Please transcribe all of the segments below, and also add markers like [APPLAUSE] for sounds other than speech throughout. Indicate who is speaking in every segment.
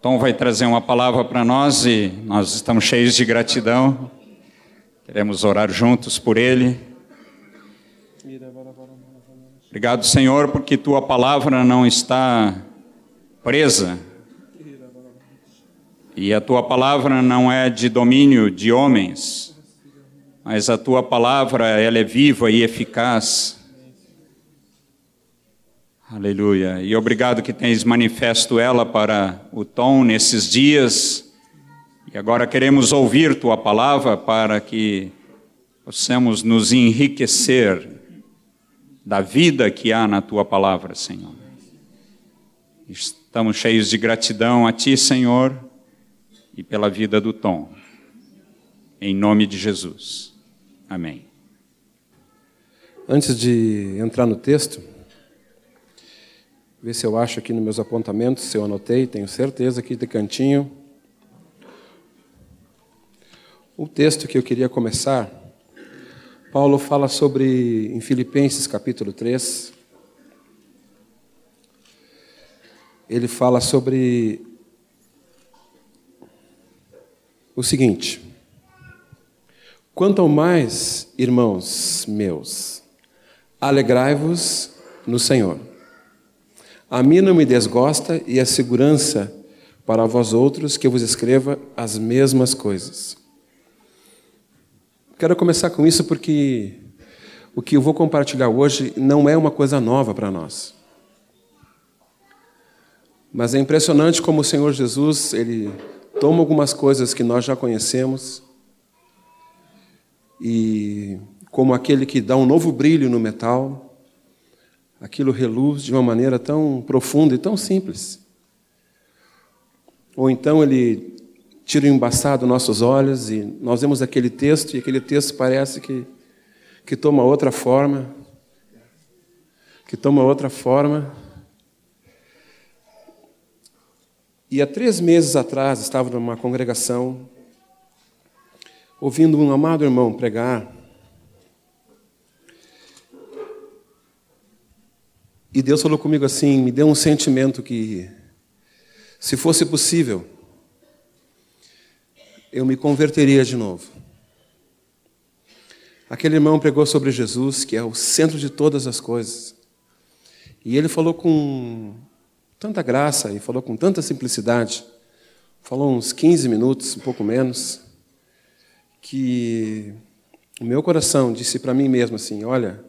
Speaker 1: Tom vai trazer uma palavra para nós e nós estamos cheios de gratidão. Queremos orar juntos por ele. Obrigado, Senhor, porque tua palavra não está presa. E a tua palavra não é de domínio de homens, mas a tua palavra ela é viva e eficaz Aleluia. E obrigado que tens manifesto ela para o Tom nesses dias. E agora queremos ouvir tua palavra para que possamos nos enriquecer da vida que há na tua palavra, Senhor. Estamos cheios de gratidão a ti, Senhor, e pela vida do Tom. Em nome de Jesus. Amém.
Speaker 2: Antes de entrar no texto, Ver se eu acho aqui nos meus apontamentos, se eu anotei, tenho certeza aqui de cantinho. O texto que eu queria começar, Paulo fala sobre, em Filipenses capítulo 3, ele fala sobre o seguinte: Quanto mais, irmãos meus, alegrai-vos no Senhor. A mim não me desgosta e a segurança para vós outros que eu vos escreva as mesmas coisas. Quero começar com isso porque o que eu vou compartilhar hoje não é uma coisa nova para nós. Mas é impressionante como o Senhor Jesus, ele toma algumas coisas que nós já conhecemos e como aquele que dá um novo brilho no metal, aquilo reluz de uma maneira tão profunda e tão simples. Ou então ele tira o embaçado nossos olhos e nós vemos aquele texto e aquele texto parece que, que toma outra forma, que toma outra forma. E há três meses atrás estava numa congregação, ouvindo um amado irmão pregar, E Deus falou comigo assim, me deu um sentimento que, se fosse possível, eu me converteria de novo. Aquele irmão pregou sobre Jesus, que é o centro de todas as coisas. E ele falou com tanta graça e falou com tanta simplicidade, falou uns 15 minutos, um pouco menos, que o meu coração disse para mim mesmo assim: Olha,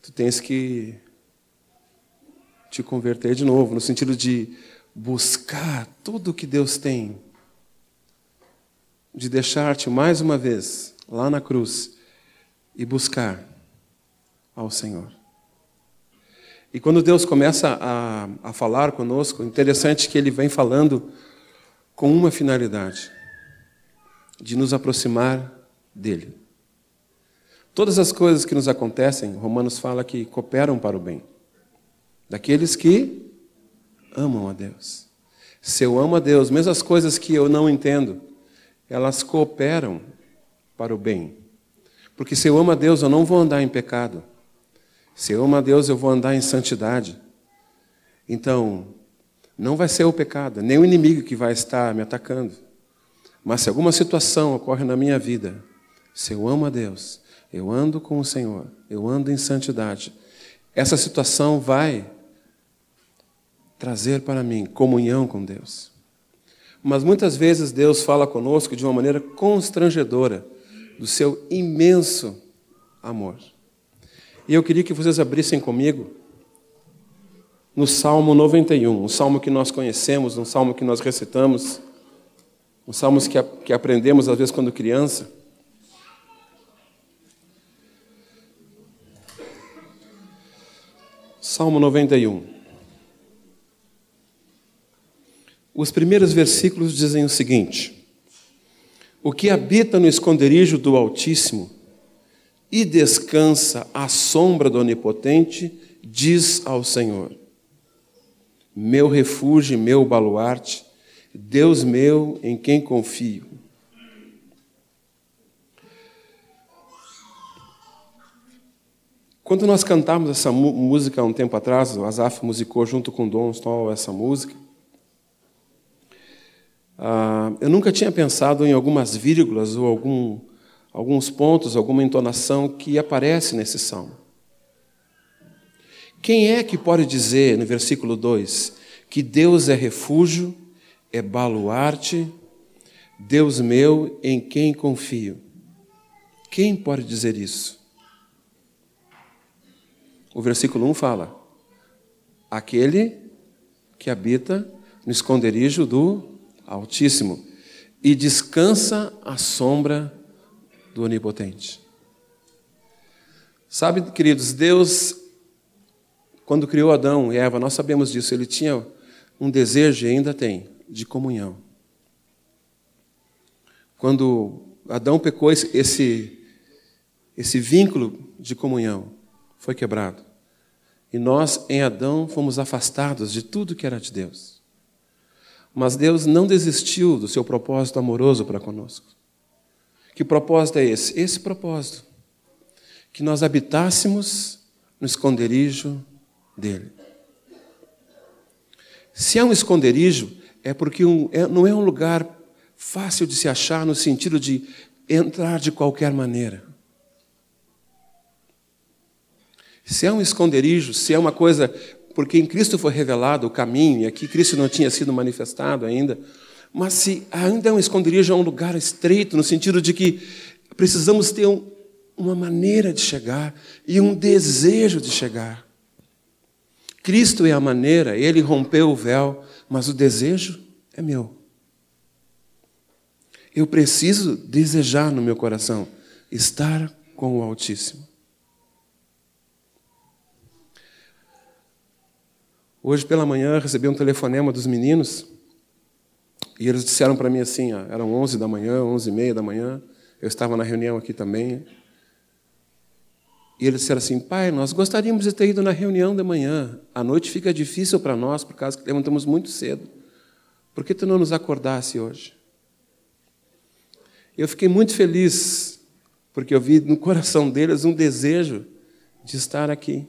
Speaker 2: tu tens que te converter de novo, no sentido de buscar tudo o que Deus tem, de deixar-te mais uma vez lá na cruz e buscar ao Senhor. E quando Deus começa a, a falar conosco, interessante que Ele vem falando com uma finalidade: de nos aproximar dEle. Todas as coisas que nos acontecem, Romanos fala que cooperam para o bem daqueles que amam a Deus. Se eu amo a Deus, mesmo as coisas que eu não entendo, elas cooperam para o bem. Porque se eu amo a Deus, eu não vou andar em pecado. Se eu amo a Deus, eu vou andar em santidade. Então, não vai ser o pecado, nem o inimigo que vai estar me atacando. Mas se alguma situação ocorre na minha vida, se eu amo a Deus, eu ando com o Senhor, eu ando em santidade, essa situação vai trazer para mim comunhão com Deus. Mas muitas vezes Deus fala conosco de uma maneira constrangedora do seu imenso amor. E eu queria que vocês abrissem comigo no Salmo 91, um salmo que nós conhecemos, um salmo que nós recitamos, um salmo que, que aprendemos às vezes quando criança. Salmo 91. Os primeiros versículos dizem o seguinte: O que habita no esconderijo do Altíssimo e descansa à sombra do Onipotente, diz ao Senhor: Meu refúgio, meu baluarte, Deus meu em quem confio. Quando nós cantamos essa música há um tempo atrás, o Azaf musicou junto com o Dom Stoll essa música. Ah, eu nunca tinha pensado em algumas vírgulas ou algum, alguns pontos, alguma entonação que aparece nesse salmo. Quem é que pode dizer, no versículo 2, que Deus é refúgio, é baluarte, Deus meu em quem confio? Quem pode dizer isso? O versículo 1 fala: Aquele que habita no esconderijo do Altíssimo e descansa à sombra do Onipotente. Sabe, queridos, Deus, quando criou Adão e Eva, nós sabemos disso, ele tinha um desejo, e ainda tem, de comunhão. Quando Adão pecou, esse, esse vínculo de comunhão foi quebrado. E nós, em Adão, fomos afastados de tudo que era de Deus. Mas Deus não desistiu do seu propósito amoroso para conosco. Que propósito é esse? Esse propósito. Que nós habitássemos no esconderijo dele. Se é um esconderijo, é porque um, é, não é um lugar fácil de se achar no sentido de entrar de qualquer maneira. Se é um esconderijo, se é uma coisa porque em Cristo foi revelado o caminho, e aqui Cristo não tinha sido manifestado ainda. Mas se ainda é um esconderijo, é um lugar estreito, no sentido de que precisamos ter um, uma maneira de chegar e um desejo de chegar. Cristo é a maneira, ele rompeu o véu, mas o desejo é meu. Eu preciso desejar no meu coração estar com o Altíssimo. Hoje pela manhã recebi um telefonema dos meninos e eles disseram para mim assim, ó, eram 11 da manhã, 11 e meia da manhã, eu estava na reunião aqui também. E eles disseram assim, pai, nós gostaríamos de ter ido na reunião da manhã. A noite fica difícil para nós, por causa que levantamos muito cedo. Por que tu não nos acordasse hoje? Eu fiquei muito feliz, porque eu vi no coração deles um desejo de estar aqui.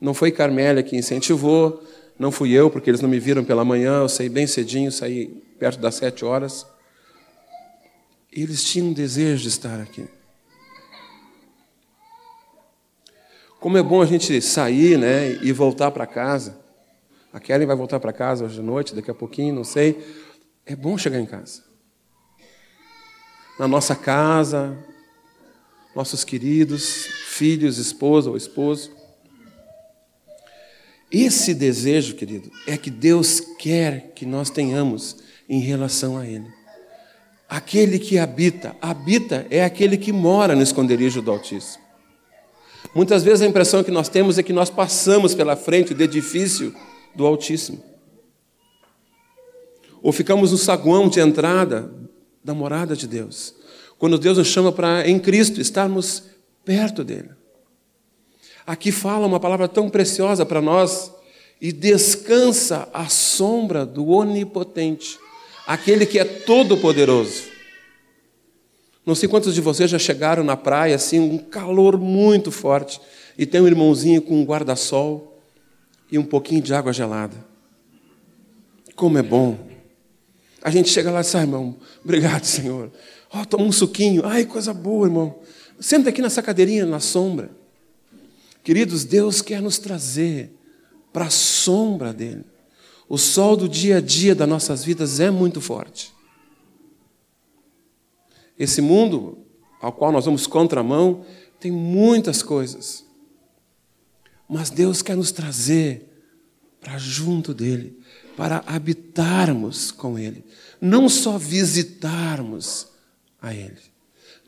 Speaker 2: Não foi Carmélia que incentivou, não fui eu, porque eles não me viram pela manhã, eu saí bem cedinho, saí perto das sete horas. Eles tinham um desejo de estar aqui. Como é bom a gente sair né, e voltar para casa. A Kellen vai voltar para casa hoje à noite, daqui a pouquinho, não sei. É bom chegar em casa. Na nossa casa, nossos queridos, filhos, esposa ou esposo. Esse desejo, querido, é que Deus quer que nós tenhamos em relação a Ele. Aquele que habita, habita é aquele que mora no esconderijo do Altíssimo. Muitas vezes a impressão que nós temos é que nós passamos pela frente do edifício do Altíssimo. Ou ficamos no saguão de entrada da morada de Deus. Quando Deus nos chama para, em Cristo, estarmos perto dEle. Aqui fala uma palavra tão preciosa para nós e descansa à sombra do Onipotente, aquele que é todo-poderoso. Não sei quantos de vocês já chegaram na praia assim, um calor muito forte, e tem um irmãozinho com um guarda-sol e um pouquinho de água gelada. Como é bom. A gente chega lá e diz, ah, irmão, obrigado, Senhor. Oh, toma um suquinho. Ai, coisa boa, irmão. Senta aqui nessa cadeirinha na sombra. Queridos, Deus quer nos trazer para a sombra dele. O sol do dia a dia das nossas vidas é muito forte. Esse mundo ao qual nós vamos contramão tem muitas coisas. Mas Deus quer nos trazer para junto dele, para habitarmos com ele, não só visitarmos a ele.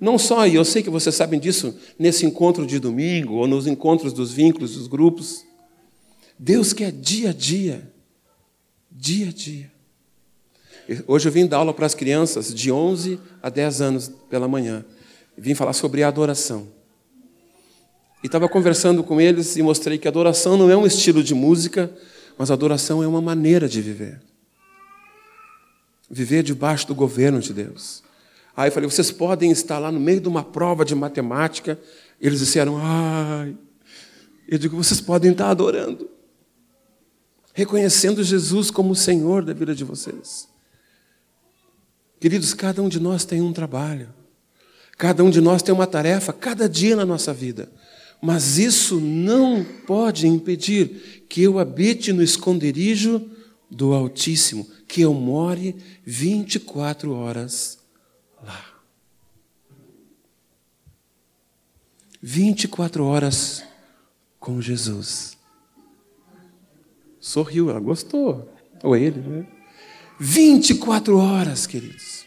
Speaker 2: Não só, e eu sei que vocês sabem disso, nesse encontro de domingo, ou nos encontros dos vínculos, dos grupos. Deus quer dia a dia, dia a dia. Hoje eu vim dar aula para as crianças de 11 a 10 anos pela manhã. Vim falar sobre a adoração. E estava conversando com eles e mostrei que adoração não é um estilo de música, mas adoração é uma maneira de viver. Viver debaixo do governo de Deus. Aí eu falei, vocês podem estar lá no meio de uma prova de matemática. Eles disseram, ai. Eu digo, vocês podem estar adorando, reconhecendo Jesus como o Senhor da vida de vocês. Queridos, cada um de nós tem um trabalho, cada um de nós tem uma tarefa, cada dia na nossa vida. Mas isso não pode impedir que eu habite no esconderijo do Altíssimo, que eu more 24 horas lá. 24 horas com Jesus. Sorriu, ela gostou. Ou ele, né? 24 horas, queridos.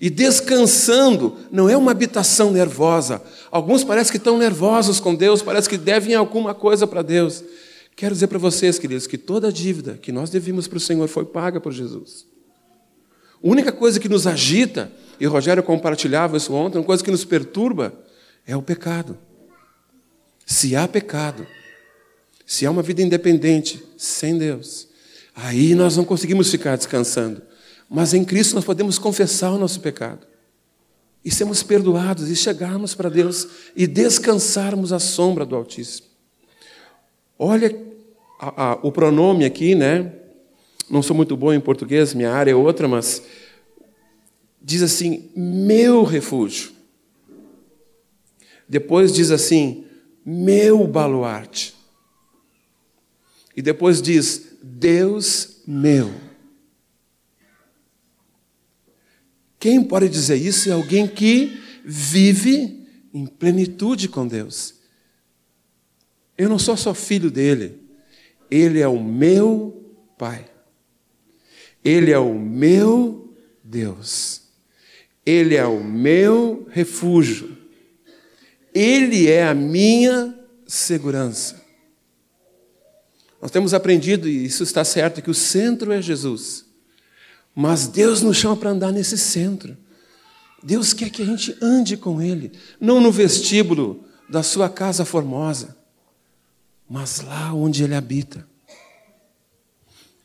Speaker 2: E descansando, não é uma habitação nervosa. Alguns parecem que estão nervosos com Deus, parece que devem alguma coisa para Deus. Quero dizer para vocês, queridos, que toda a dívida que nós devíamos para o Senhor foi paga por Jesus. A única coisa que nos agita, e Rogério compartilhava isso ontem, uma coisa que nos perturba, é o pecado. Se há pecado, se há uma vida independente, sem Deus, aí nós não conseguimos ficar descansando. Mas em Cristo nós podemos confessar o nosso pecado. E sermos perdoados e chegarmos para Deus e descansarmos à sombra do Altíssimo. Olha a, a, o pronome aqui, né? Não sou muito bom em português, minha área é outra, mas diz assim: meu refúgio. Depois diz assim: meu baluarte. E depois diz: Deus meu. Quem pode dizer isso é alguém que vive em plenitude com Deus. Eu não sou só filho dele, ele é o meu Pai. Ele é o meu Deus. Ele é o meu refúgio. Ele é a minha segurança. Nós temos aprendido, e isso está certo, que o centro é Jesus. Mas Deus nos chama para andar nesse centro. Deus quer que a gente ande com Ele, não no vestíbulo da sua casa formosa, mas lá onde Ele habita.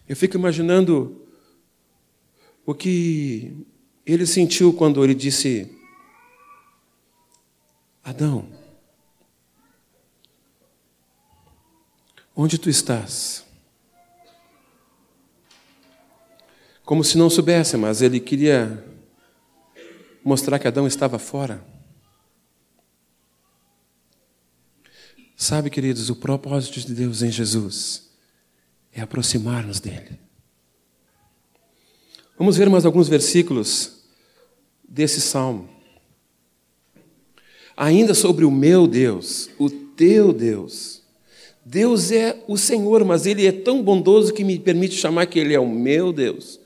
Speaker 2: Eu fico imaginando o que ele sentiu quando ele disse: Adão, onde tu estás? Como se não soubesse, mas ele queria mostrar que Adão estava fora. Sabe, queridos, o propósito de Deus em Jesus é aproximar-nos dele. Vamos ver mais alguns versículos desse salmo ainda sobre o meu Deus, o teu Deus. Deus é o Senhor, mas Ele é tão bondoso que me permite chamar que Ele é o meu Deus.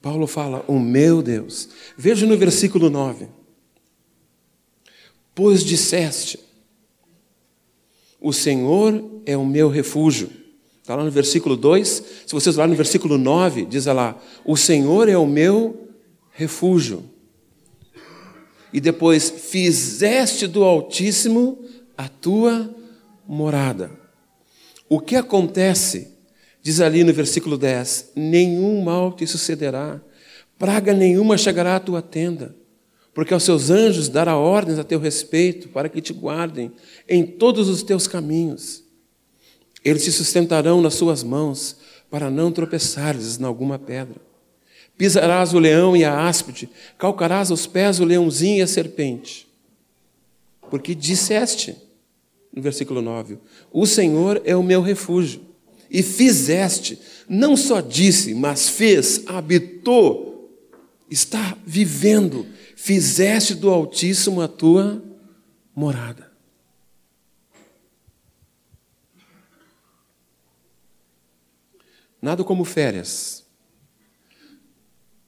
Speaker 2: Paulo fala, o meu Deus. Veja no versículo 9. Pois disseste, o Senhor é o meu refúgio. Está lá no versículo 2. Se vocês lá no versículo 9, diz lá: O Senhor é o meu refúgio e depois fizeste do Altíssimo a tua morada. O que acontece? Diz ali no versículo 10: Nenhum mal te sucederá, praga nenhuma chegará à tua tenda, porque aos seus anjos dará ordens a teu respeito, para que te guardem em todos os teus caminhos. Eles te sustentarão nas suas mãos, para não tropeçares em alguma pedra. Pisarás o leão e a áspide, calcarás aos pés o leãozinho e a serpente. Porque disseste, no versículo 9: O Senhor é o meu refúgio. E fizeste, não só disse, mas fez, habitou, está vivendo, fizeste do Altíssimo a tua morada. Nada como férias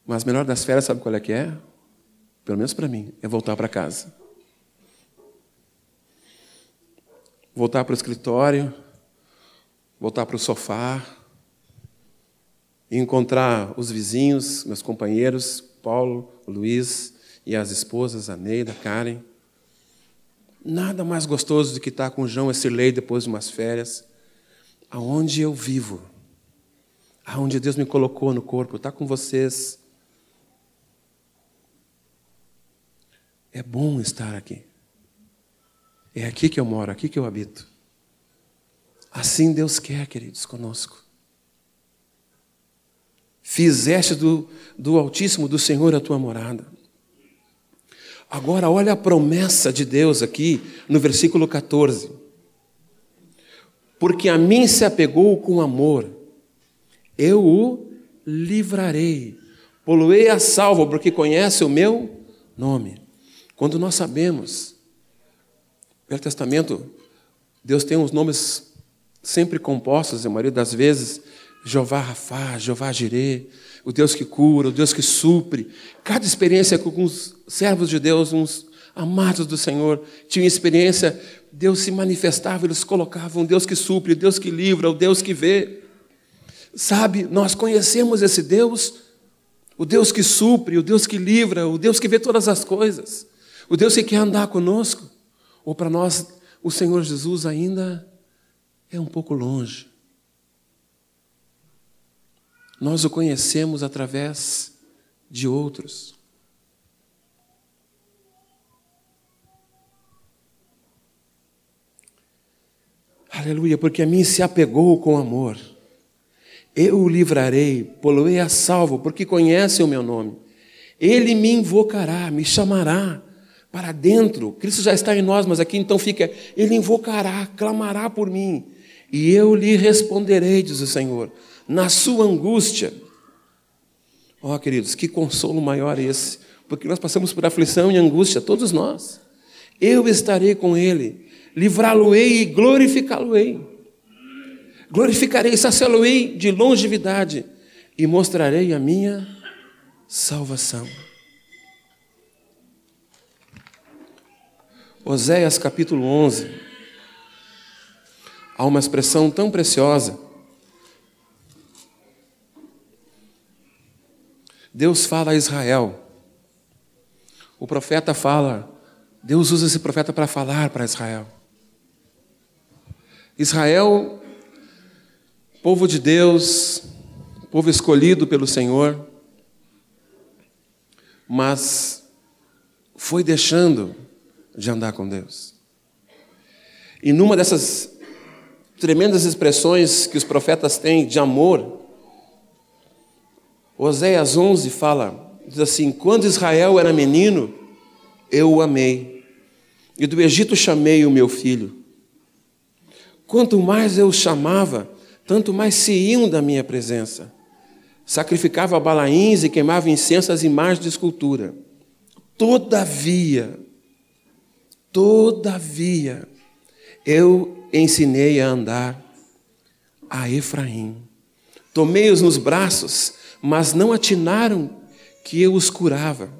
Speaker 2: mas melhor das férias, sabe qual é que é? Pelo menos para mim, é voltar para casa. Voltar para o escritório, voltar para o sofá, encontrar os vizinhos, meus companheiros, Paulo, Luiz e as esposas, a Neida, a Karen. Nada mais gostoso do que estar com o João Essilei depois de umas férias, aonde eu vivo, aonde Deus me colocou no corpo, estar com vocês, É bom estar aqui. É aqui que eu moro, aqui que eu habito. Assim Deus quer, queridos, conosco. fizeste do, do Altíssimo, do Senhor, a tua morada. Agora, olha a promessa de Deus aqui no versículo 14. Porque a mim se apegou com amor, eu o livrarei, poluei a salvo, porque conhece o meu nome. Quando nós sabemos, no Testamento, Deus tem os nomes sempre compostos, a maioria das vezes, Jeová Rafá, Jeová Jirê, o Deus que cura, o Deus que supre. Cada experiência com os servos de Deus, uns amados do Senhor, tinham experiência, Deus se manifestava, eles colocavam um Deus que supre, o Deus que livra, o Deus que vê. Sabe, nós conhecemos esse Deus, o Deus que supre, o Deus que livra, o Deus que vê todas as coisas, o Deus que quer andar conosco. Ou para nós, o Senhor Jesus ainda é um pouco longe. Nós o conhecemos através de outros. Aleluia, porque a mim se apegou com amor. Eu o livrarei, poloei a salvo, porque conhece o meu nome. Ele me invocará, me chamará para dentro. Cristo já está em nós, mas aqui então fica: Ele invocará, clamará por mim, e eu lhe responderei, diz o Senhor na sua angústia. Ó, oh, queridos, que consolo maior esse, porque nós passamos por aflição e angústia, todos nós. Eu estarei com ele, livrá-lo-ei e glorificá-lo-ei. Glorificarei, saciá-lo-ei de longevidade e mostrarei a minha salvação. Oséias capítulo 11. Há uma expressão tão preciosa Deus fala a Israel. O profeta fala, Deus usa esse profeta para falar para Israel. Israel, povo de Deus, povo escolhido pelo Senhor, mas foi deixando de andar com Deus. E numa dessas tremendas expressões que os profetas têm de amor, Oséias 11 fala, diz assim: Quando Israel era menino, eu o amei, e do Egito chamei o meu filho. Quanto mais eu o chamava, tanto mais se iam da minha presença. Sacrificava balaíns e queimava incenso às imagens de escultura. Todavia, todavia, eu ensinei a andar a Efraim. Tomei-os nos braços mas não atinaram que eu os curava.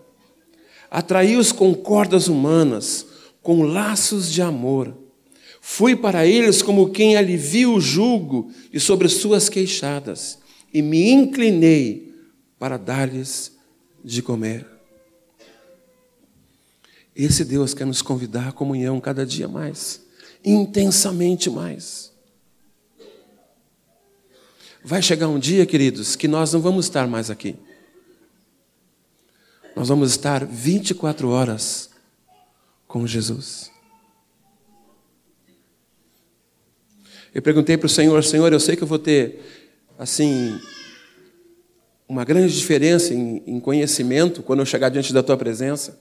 Speaker 2: Atraí-os com cordas humanas, com laços de amor. Fui para eles como quem alivia o jugo e sobre suas queixadas, e me inclinei para dar-lhes de comer. Esse Deus quer nos convidar à comunhão cada dia mais, intensamente mais. Vai chegar um dia, queridos, que nós não vamos estar mais aqui. Nós vamos estar 24 horas com Jesus. Eu perguntei para o Senhor, Senhor, eu sei que eu vou ter, assim, uma grande diferença em, em, conhecimento quando eu chegar diante da tua presença,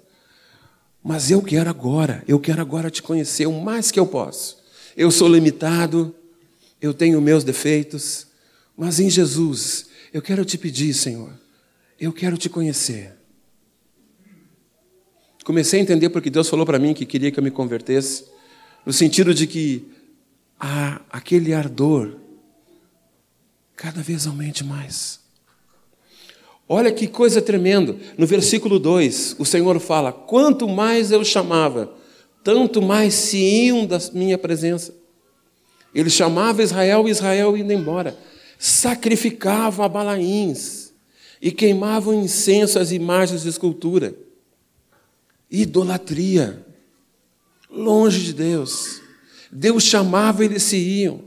Speaker 2: mas eu quero agora, eu quero agora te conhecer o mais que eu posso. Eu sou limitado, eu tenho meus defeitos, mas em Jesus, eu quero te pedir, Senhor, eu quero te conhecer. Comecei a entender porque Deus falou para mim que queria que eu me convertesse, no sentido de que há aquele ardor cada vez aumente mais. Olha que coisa tremenda. No versículo 2, o Senhor fala: Quanto mais eu chamava, tanto mais se iam da minha presença. Ele chamava Israel Israel indo embora sacrificavam a balaíns e queimavam incenso às imagens de escultura. Idolatria, longe de Deus. Deus chamava e eles se iam.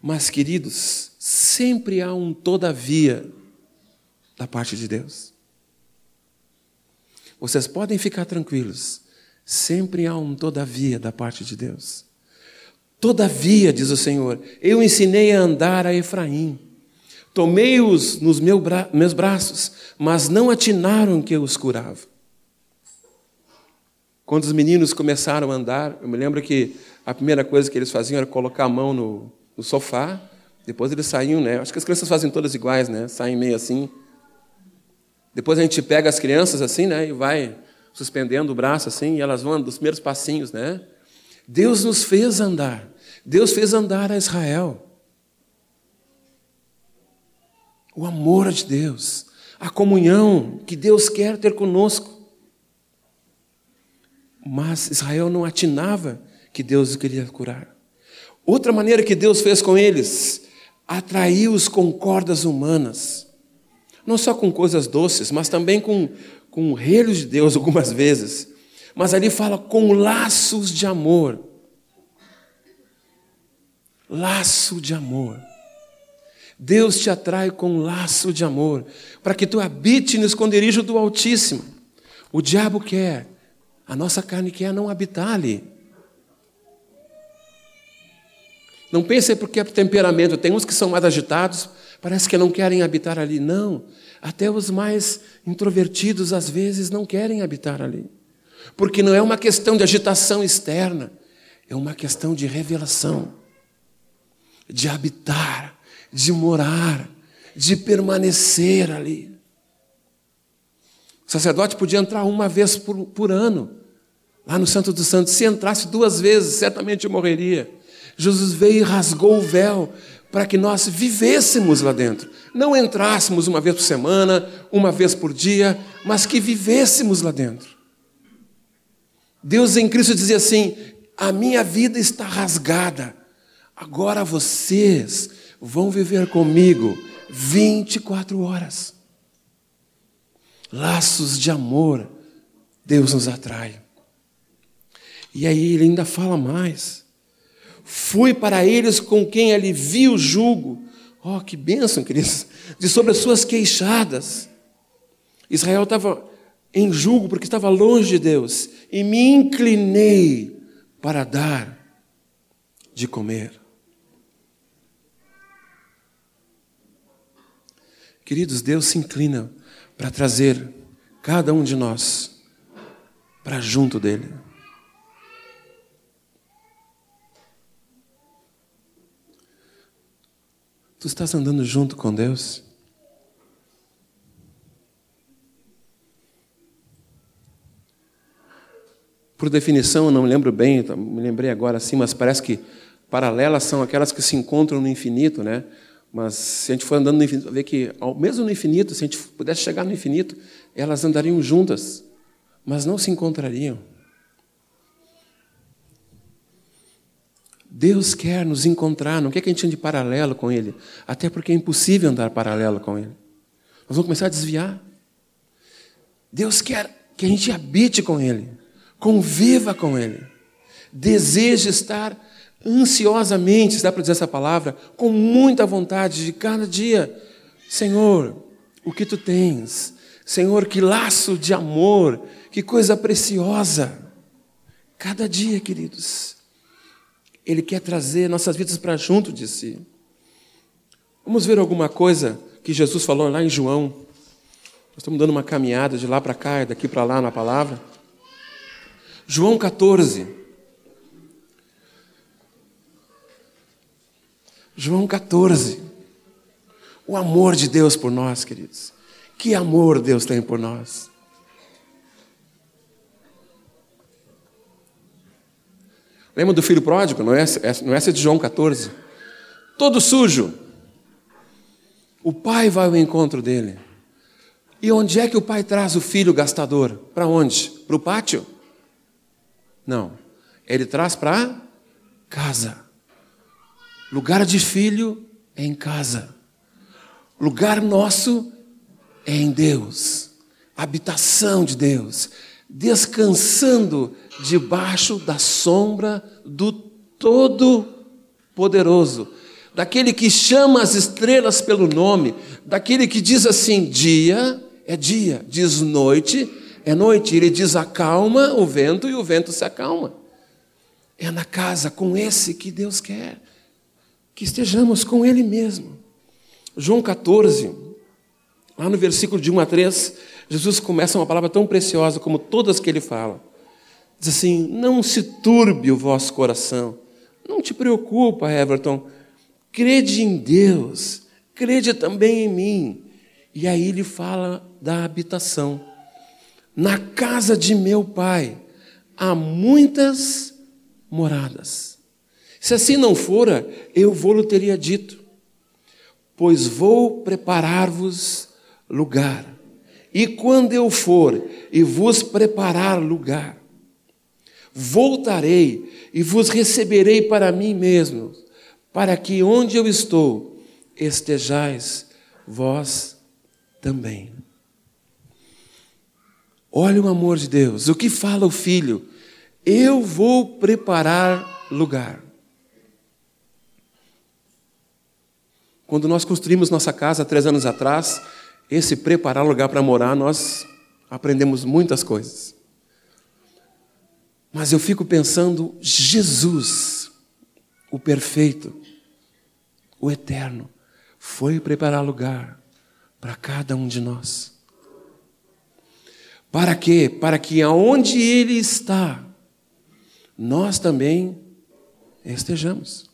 Speaker 2: Mas, queridos, sempre há um todavia da parte de Deus. Vocês podem ficar tranquilos, sempre há um todavia da parte de Deus. Todavia, diz o Senhor, eu ensinei a andar a Efraim. Tomei-os nos meu bra meus braços, mas não atinaram que eu os curava. Quando os meninos começaram a andar, eu me lembro que a primeira coisa que eles faziam era colocar a mão no, no sofá, depois eles saíam, né? Acho que as crianças fazem todas iguais, né? Saem meio assim. Depois a gente pega as crianças assim, né? E vai suspendendo o braço assim, e elas vão dos primeiros passinhos, né? Deus nos fez andar. Deus fez andar a Israel. O amor de Deus, a comunhão que Deus quer ter conosco. Mas Israel não atinava que Deus queria curar. Outra maneira que Deus fez com eles, atraiu-os com cordas humanas. Não só com coisas doces, mas também com, com relhos de Deus algumas vezes. Mas ali fala com laços de amor. Laço de amor. Deus te atrai com laço de amor, para que tu habite no esconderijo do Altíssimo. O diabo quer, a nossa carne quer não habitar ali. Não pense porque é temperamento, tem uns que são mais agitados, parece que não querem habitar ali. Não, até os mais introvertidos às vezes não querem habitar ali. Porque não é uma questão de agitação externa, é uma questão de revelação, de habitar de morar, de permanecer ali. O sacerdote podia entrar uma vez por, por ano, lá no Santo dos Santos. Se entrasse duas vezes, certamente morreria. Jesus veio e rasgou o véu para que nós vivêssemos lá dentro. Não entrássemos uma vez por semana, uma vez por dia, mas que vivêssemos lá dentro. Deus em Cristo dizia assim: a minha vida está rasgada, agora vocês vão viver comigo 24 horas. Laços de amor, Deus nos atrai. E aí ele ainda fala mais. Fui para eles com quem alivia o jugo. Oh, que bênção, queridos. De sobre as suas queixadas. Israel estava em jugo porque estava longe de Deus. E me inclinei para dar de comer. Queridos, Deus se inclina para trazer cada um de nós para junto dele. Tu estás andando junto com Deus? Por definição, eu não me lembro bem, me lembrei agora assim, mas parece que paralelas são aquelas que se encontram no infinito, né? Mas se a gente for andando no infinito, ver que, mesmo no infinito, se a gente pudesse chegar no infinito, elas andariam juntas, mas não se encontrariam. Deus quer nos encontrar, não quer que a gente ande paralelo com Ele, até porque é impossível andar paralelo com Ele. Nós vamos começar a desviar. Deus quer que a gente habite com Ele, conviva com Ele, deseja estar ansiosamente, se dá para dizer essa palavra, com muita vontade de cada dia, Senhor, o que tu tens? Senhor, que laço de amor, que coisa preciosa. Cada dia, queridos, Ele quer trazer nossas vidas para junto de si. Vamos ver alguma coisa que Jesus falou lá em João. Nós estamos dando uma caminhada de lá para cá, daqui para lá na palavra. João 14. João 14. O amor de Deus por nós, queridos. Que amor Deus tem por nós. Lembra do filho pródigo? Não é, não é essa de João 14? Todo sujo. O pai vai ao encontro dele. E onde é que o pai traz o filho gastador? Para onde? Para o pátio? Não. Ele traz para casa. Lugar de filho é em casa. Lugar nosso é em Deus. Habitação de Deus. Descansando debaixo da sombra do Todo-Poderoso. Daquele que chama as estrelas pelo nome. Daquele que diz assim: dia é dia, diz noite é noite. Ele diz: acalma o vento e o vento se acalma. É na casa com esse que Deus quer que estejamos com Ele mesmo. João 14, lá no versículo de 1 a 3, Jesus começa uma palavra tão preciosa como todas que ele fala. Diz assim: Não se turbe o vosso coração. Não te preocupa, Everton. Crede em Deus, crede também em mim. E aí ele fala da habitação. Na casa de meu pai há muitas moradas. Se assim não fora, eu vou-lhe teria dito, pois vou preparar-vos lugar. E quando eu for e vos preparar lugar, voltarei e vos receberei para mim mesmo, para que onde eu estou estejais vós também. Olha o amor de Deus. O que fala o filho? Eu vou preparar lugar. Quando nós construímos nossa casa três anos atrás, esse preparar lugar para morar, nós aprendemos muitas coisas. Mas eu fico pensando, Jesus, o perfeito, o eterno, foi preparar lugar para cada um de nós. Para quê? Para que aonde Ele está, nós também estejamos.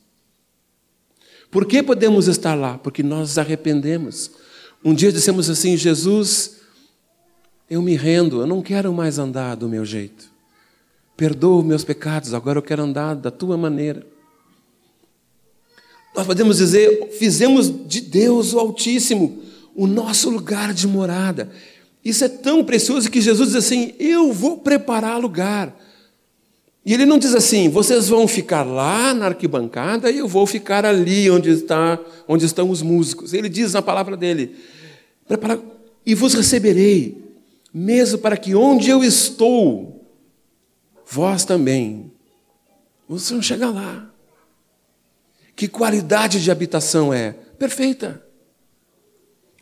Speaker 2: Por que podemos estar lá? Porque nós arrependemos. Um dia dissemos assim: Jesus, eu me rendo, eu não quero mais andar do meu jeito. Perdoa os meus pecados, agora eu quero andar da tua maneira. Nós podemos dizer: fizemos de Deus o Altíssimo o nosso lugar de morada. Isso é tão precioso que Jesus diz assim: Eu vou preparar lugar. E ele não diz assim: vocês vão ficar lá na arquibancada e eu vou ficar ali onde, está, onde estão os músicos. Ele diz na palavra dele: Prepara, e vos receberei, mesmo para que onde eu estou, vós também. Vocês vão chegar lá. Que qualidade de habitação é? Perfeita.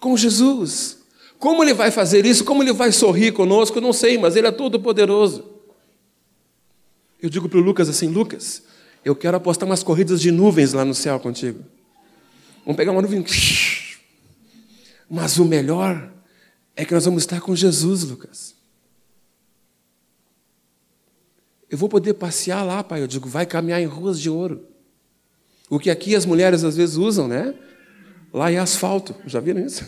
Speaker 2: Com Jesus. Como ele vai fazer isso? Como ele vai sorrir conosco? Não sei, mas ele é todo poderoso. Eu digo para o Lucas assim: Lucas, eu quero apostar umas corridas de nuvens lá no céu contigo. Vamos pegar uma nuvem. Mas o melhor é que nós vamos estar com Jesus, Lucas. Eu vou poder passear lá, pai. Eu digo, vai caminhar em ruas de ouro. O que aqui as mulheres às vezes usam, né? Lá é asfalto. Já viram isso?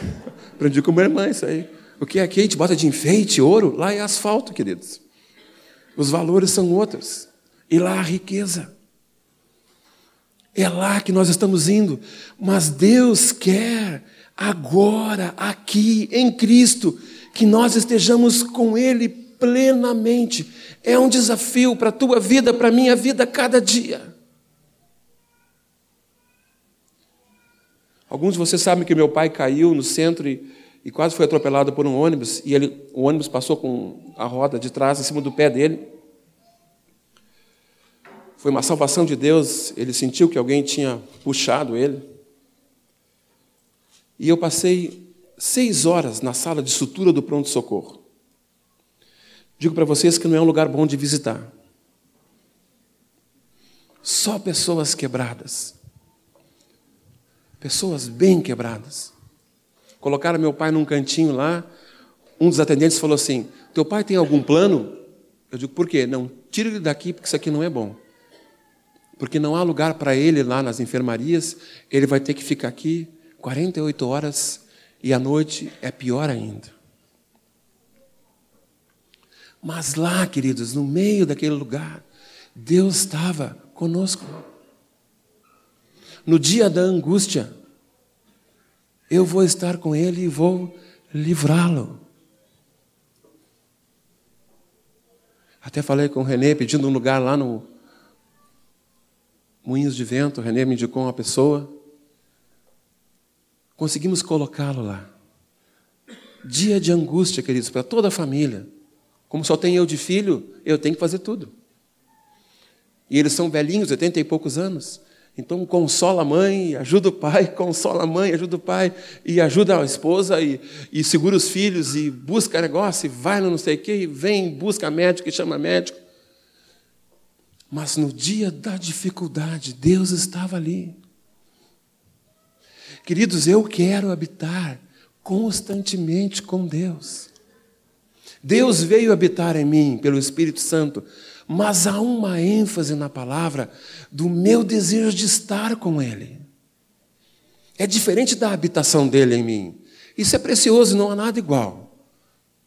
Speaker 2: [LAUGHS] Aprendi com minha irmã isso aí. O que aqui a gente bota de enfeite, ouro, lá é asfalto, queridos. Os valores são outros. E lá a riqueza. É lá que nós estamos indo. Mas Deus quer agora, aqui, em Cristo, que nós estejamos com Ele plenamente. É um desafio para a tua vida, para a minha vida, cada dia. Alguns de vocês sabem que meu pai caiu no centro e, e quase foi atropelado por um ônibus, e ele, o ônibus passou com a roda de trás em cima do pé dele. Foi uma salvação de Deus, ele sentiu que alguém tinha puxado ele. E eu passei seis horas na sala de sutura do pronto-socorro. Digo para vocês que não é um lugar bom de visitar. Só pessoas quebradas pessoas bem quebradas. Colocaram meu pai num cantinho lá. Um dos atendentes falou assim: Teu pai tem algum plano? Eu digo: Por quê? Não, tira ele daqui porque isso aqui não é bom. Porque não há lugar para ele lá nas enfermarias. Ele vai ter que ficar aqui 48 horas e à noite é pior ainda. Mas lá, queridos, no meio daquele lugar, Deus estava conosco no dia da angústia, eu vou estar com ele e vou livrá-lo. Até falei com o Renê pedindo um lugar lá no Moinhos de Vento. O Renê me indicou uma pessoa. Conseguimos colocá-lo lá. Dia de angústia, queridos, para toda a família. Como só tem eu de filho, eu tenho que fazer tudo. E eles são velhinhos, 80 e poucos anos. Então, consola a mãe, ajuda o pai, [LAUGHS] consola a mãe, ajuda o pai, e ajuda a esposa, e, e segura os filhos, e busca negócio, e vai no não sei o quê, e vem, busca médico, e chama médico. Mas no dia da dificuldade, Deus estava ali. Queridos, eu quero habitar constantemente com Deus. Deus veio habitar em mim pelo Espírito Santo, mas há uma ênfase na palavra do meu desejo de estar com Ele. É diferente da habitação dele em mim. Isso é precioso, não há nada igual.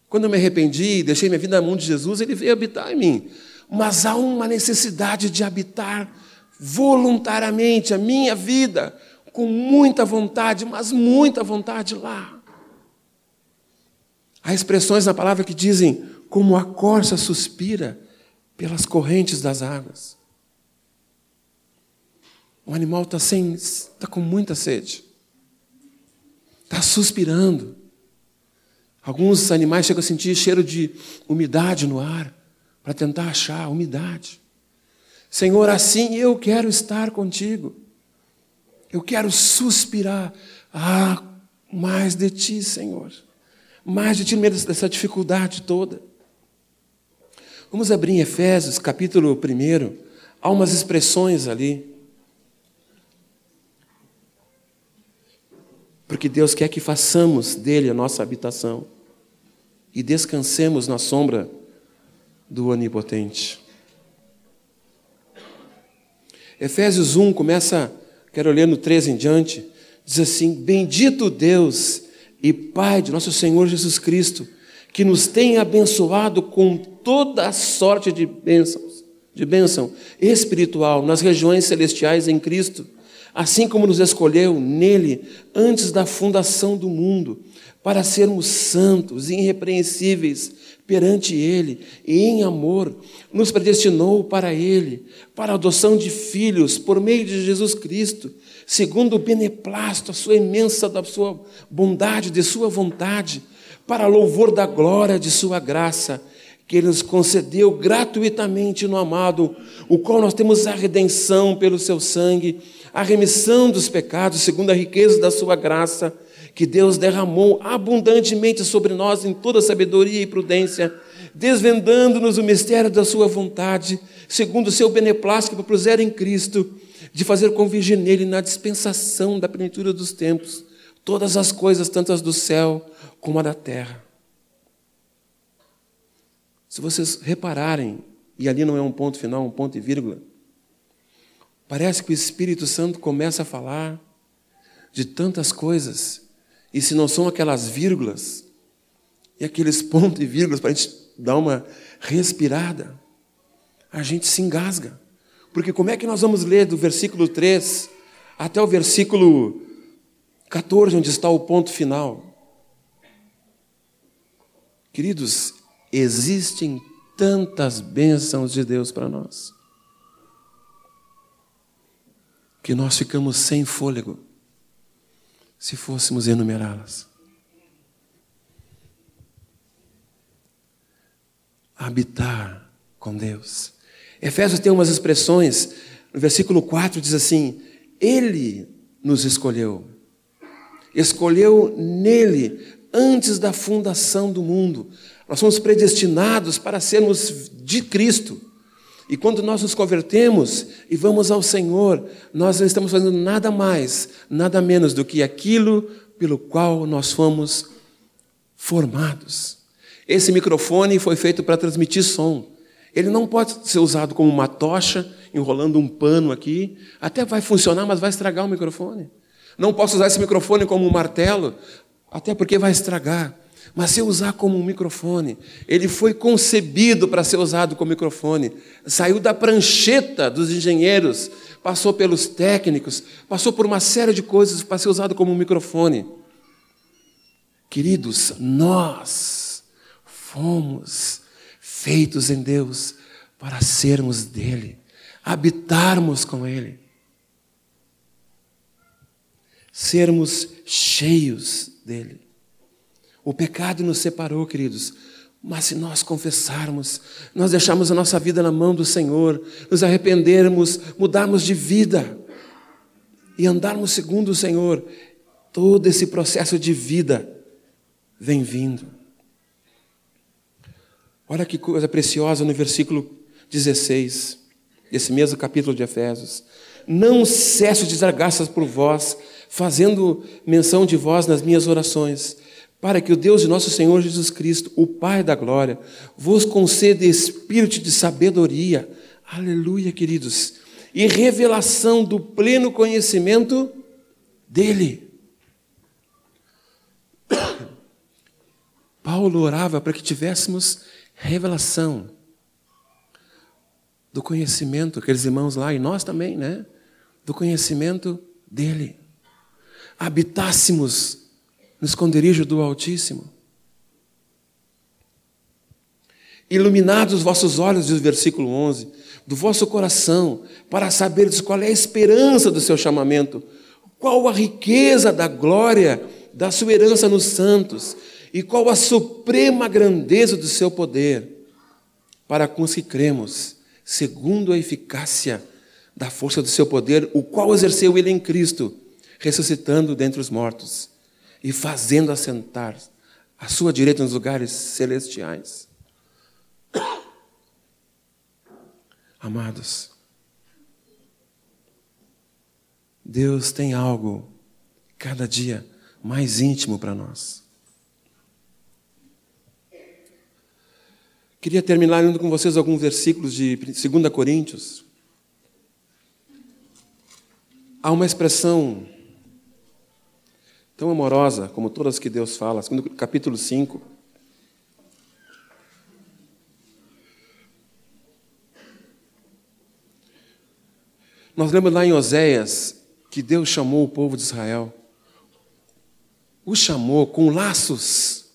Speaker 2: Quando eu me arrependi, deixei minha vida na mão de Jesus, ele veio habitar em mim. Mas há uma necessidade de habitar voluntariamente a minha vida, com muita vontade, mas muita vontade lá. Há expressões na palavra que dizem como a corça suspira pelas correntes das águas. O animal está está com muita sede, está suspirando. Alguns animais chegam a sentir cheiro de umidade no ar para tentar achar umidade. Senhor, assim eu quero estar contigo. Eu quero suspirar. Ah, mais de ti, Senhor. Mais de ti no meio dessa dificuldade toda. Vamos abrir em Efésios, capítulo 1. Há umas expressões ali. Porque Deus quer que façamos dele a nossa habitação e descansemos na sombra do Onipotente. Efésios 1 começa, quero ler no 13 em diante, diz assim: Bendito Deus e Pai de nosso Senhor Jesus Cristo, que nos tem abençoado com toda a sorte de bênçãos, de bênção espiritual nas regiões celestiais em Cristo, assim como nos escolheu nele antes da fundação do mundo para sermos santos e irrepreensíveis perante Ele e em amor, nos predestinou para Ele, para a adoção de filhos por meio de Jesus Cristo, segundo o beneplácito, a sua imensa, da sua bondade, de sua vontade, para louvor da glória de sua graça, que Ele nos concedeu gratuitamente no amado, o qual nós temos a redenção pelo seu sangue, a remissão dos pecados, segundo a riqueza da sua graça, que Deus derramou abundantemente sobre nós em toda sabedoria e prudência, desvendando-nos o mistério da Sua vontade, segundo o seu beneplácito que propuseram em Cristo, de fazer convergir nele na dispensação da plenitude dos tempos, todas as coisas, tanto as do céu como a da terra. Se vocês repararem, e ali não é um ponto final, um ponto e vírgula, parece que o Espírito Santo começa a falar de tantas coisas e se não são aquelas vírgulas e aqueles pontos e vírgulas para a gente dar uma respirada, a gente se engasga. Porque como é que nós vamos ler do versículo 3 até o versículo 14, onde está o ponto final? Queridos, existem tantas bênçãos de Deus para nós, que nós ficamos sem fôlego se fôssemos enumerá-las. Habitar com Deus. Efésios tem umas expressões, no versículo 4 diz assim: Ele nos escolheu, escolheu nele antes da fundação do mundo. Nós somos predestinados para sermos de Cristo. E quando nós nos convertemos e vamos ao Senhor, nós não estamos fazendo nada mais, nada menos do que aquilo pelo qual nós fomos formados. Esse microfone foi feito para transmitir som. Ele não pode ser usado como uma tocha, enrolando um pano aqui. Até vai funcionar, mas vai estragar o microfone. Não posso usar esse microfone como um martelo, até porque vai estragar mas se usar como um microfone. Ele foi concebido para ser usado como microfone. Saiu da prancheta dos engenheiros, passou pelos técnicos, passou por uma série de coisas para ser usado como um microfone. Queridos, nós fomos feitos em Deus para sermos dele, habitarmos com ele. Sermos cheios dele. O pecado nos separou, queridos. Mas se nós confessarmos, nós deixarmos a nossa vida na mão do Senhor, nos arrependermos, mudarmos de vida e andarmos segundo o Senhor, todo esse processo de vida vem vindo. Olha que coisa preciosa no versículo 16, desse mesmo capítulo de Efésios. Não cesso de dar graças por vós, fazendo menção de vós nas minhas orações, para que o Deus de nosso Senhor Jesus Cristo, o Pai da glória, vos conceda espírito de sabedoria, aleluia, queridos, e revelação do pleno conhecimento dele. [COUGHS] Paulo orava para que tivéssemos revelação do conhecimento, aqueles irmãos lá, e nós também, né? Do conhecimento dele. Habitássemos no esconderijo do Altíssimo. Iluminados os vossos olhos, diz o versículo 11, do vosso coração, para saberes qual é a esperança do seu chamamento, qual a riqueza da glória da sua herança nos santos, e qual a suprema grandeza do seu poder, para com os que cremos, segundo a eficácia da força do seu poder, o qual exerceu ele em Cristo, ressuscitando dentre os mortos e fazendo assentar a sua direita nos lugares celestiais. Amados, Deus tem algo cada dia mais íntimo para nós. Queria terminar lendo com vocês alguns versículos de 2 Coríntios. Há uma expressão tão amorosa como todas que Deus fala, capítulo 5. Nós lemos lá em Oséias que Deus chamou o povo de Israel. O chamou com laços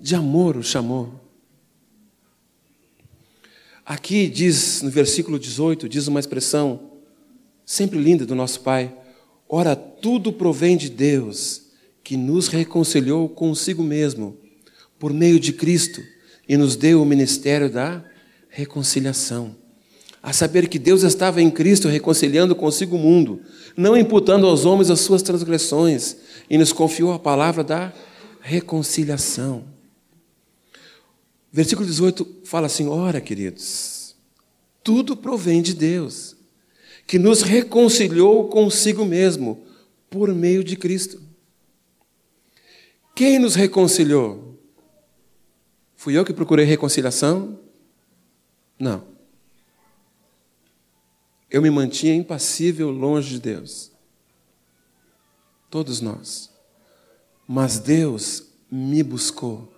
Speaker 2: de amor, o chamou. Aqui diz, no versículo 18, diz uma expressão sempre linda do nosso Pai: Ora, tudo provém de Deus, que nos reconciliou consigo mesmo, por meio de Cristo, e nos deu o ministério da reconciliação. A saber que Deus estava em Cristo reconciliando consigo o mundo, não imputando aos homens as suas transgressões, e nos confiou a palavra da reconciliação. Versículo 18 fala assim: Ora, queridos, tudo provém de Deus, que nos reconciliou consigo mesmo por meio de Cristo. Quem nos reconciliou? Fui eu que procurei reconciliação? Não. Eu me mantinha impassível longe de Deus. Todos nós. Mas Deus me buscou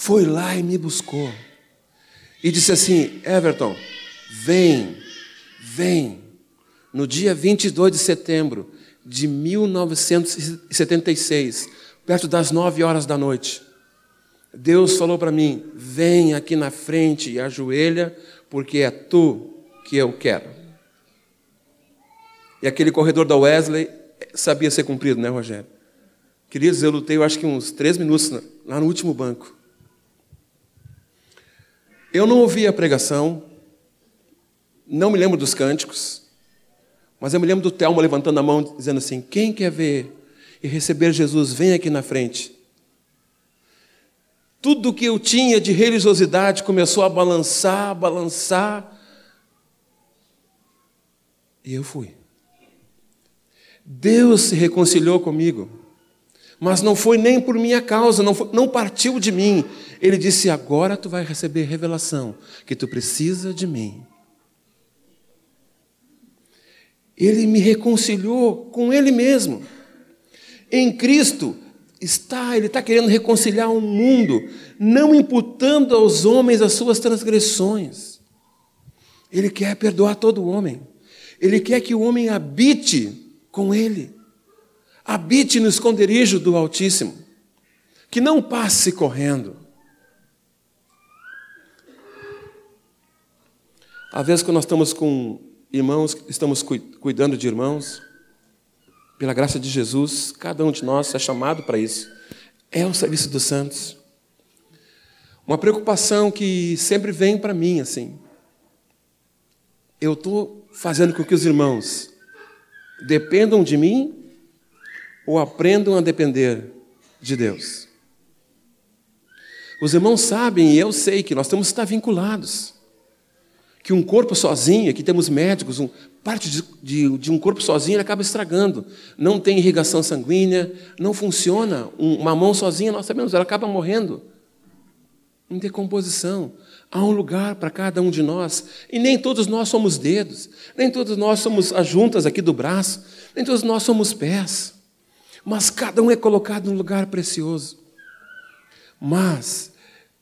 Speaker 2: foi lá e me buscou. E disse assim: Everton, vem, vem. No dia 22 de setembro de 1976, perto das nove horas da noite, Deus falou para mim: vem aqui na frente e ajoelha, porque é tu que eu quero. E aquele corredor da Wesley sabia ser cumprido, né, Rogério? Queridos, eu lutei, eu acho que uns três minutos lá no último banco. Eu não ouvi a pregação, não me lembro dos cânticos, mas eu me lembro do Telmo levantando a mão, dizendo assim: quem quer ver e receber Jesus, vem aqui na frente. Tudo que eu tinha de religiosidade começou a balançar, balançar. E eu fui. Deus se reconciliou comigo, mas não foi nem por minha causa, não, foi, não partiu de mim, ele disse: Agora tu vai receber revelação que tu precisa de mim. Ele me reconciliou com Ele mesmo. Em Cristo está, Ele está querendo reconciliar o mundo, não imputando aos homens as suas transgressões. Ele quer perdoar todo homem. Ele quer que o homem habite com Ele, habite no esconderijo do Altíssimo, que não passe correndo. Às vezes, quando nós estamos com irmãos, estamos cuidando de irmãos, pela graça de Jesus, cada um de nós é chamado para isso. É o serviço dos santos. Uma preocupação que sempre vem para mim, assim. Eu estou fazendo com que os irmãos dependam de mim ou aprendam a depender de Deus. Os irmãos sabem, e eu sei, que nós temos que estar vinculados que um corpo sozinho, aqui temos médicos, um, parte de, de, de, um corpo sozinho ele acaba estragando. Não tem irrigação sanguínea, não funciona. uma mão sozinha, nós sabemos, ela acaba morrendo. Em decomposição. Há um lugar para cada um de nós. E nem todos nós somos dedos, nem todos nós somos as juntas aqui do braço, nem todos nós somos pés. Mas cada um é colocado num lugar precioso. Mas